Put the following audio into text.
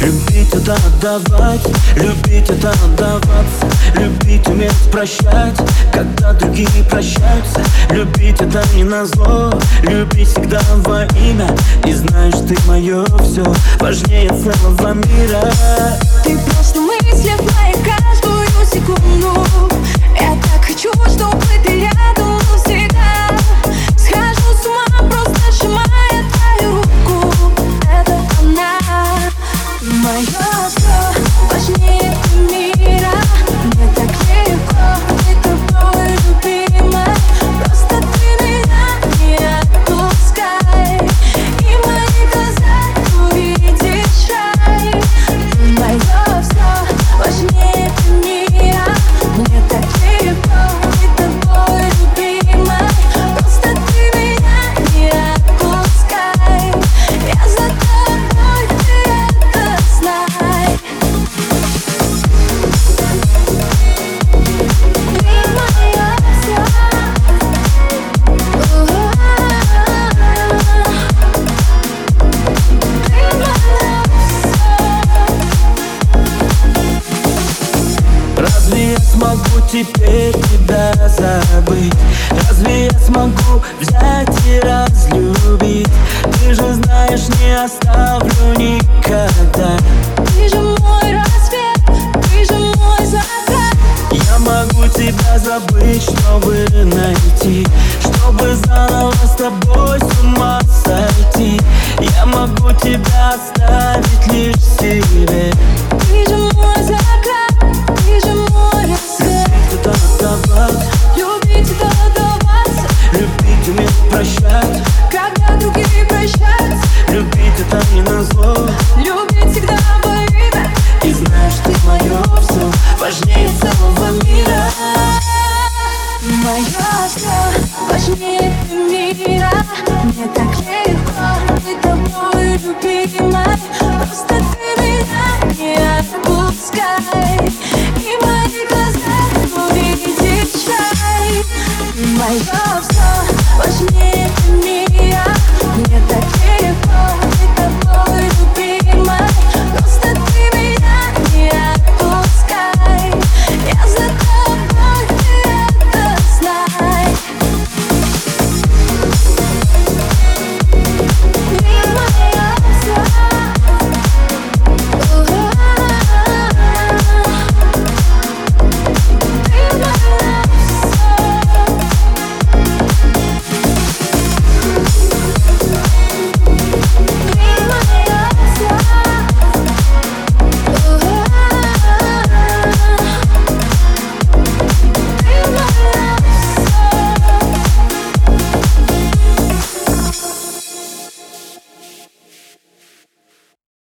Любить это отдавать, любить это отдаваться Любить уметь прощать, когда другие прощаются. Любить это не на зло, любить всегда во имя. И знаешь, ты мое все, важнее целого мира. Ты просто смогу теперь тебя забыть? Разве я смогу взять и разлюбить? Ты же знаешь, не оставлю никогда Ты же мой рассвет, ты же мой закат Я могу тебя забыть, чтобы найти Чтобы заново с тобой с ума сойти Я могу тебя оставить лишь себе важнее целого мира. Мое все важнее мира. Мне так легко быть тобой, любимой Просто ты меня не отпускай. И мои глаза ну увидеть чай Мое все важнее